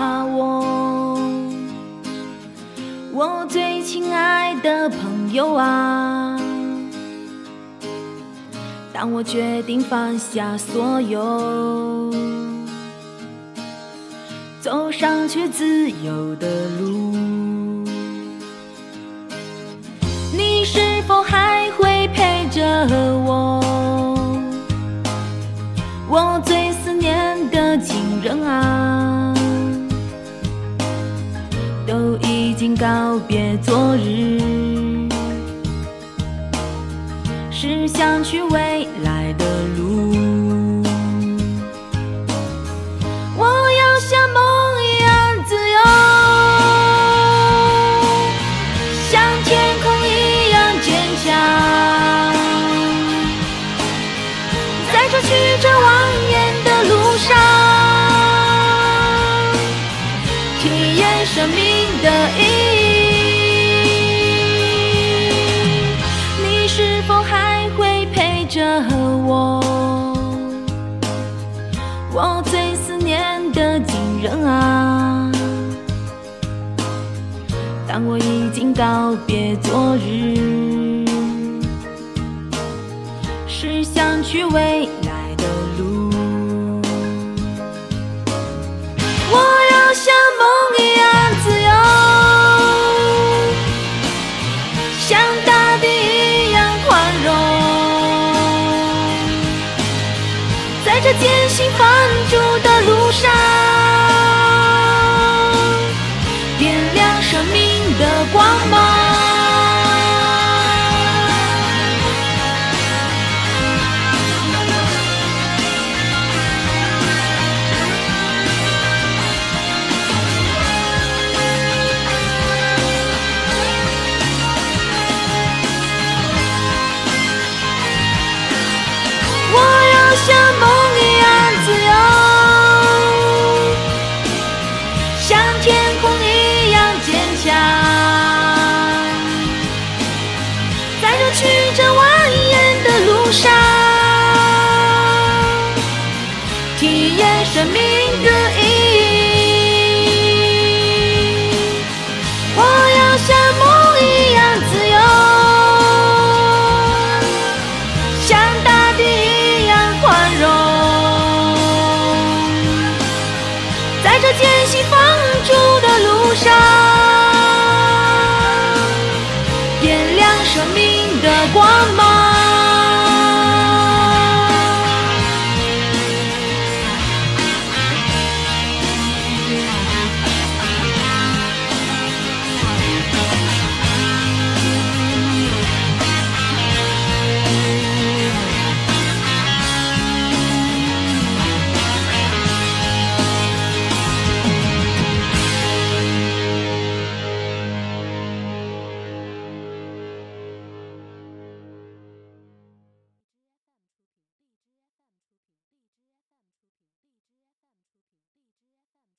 我，我最亲爱的朋友啊。当我决定放下所有，走上去自由的路。告别昨日，是想去未来的路。着我？我最思念的情人啊！当我已经告别昨日。是想去未来生命的意义。我要像梦一样自由。像大地一样宽容，在这艰辛放逐的路上。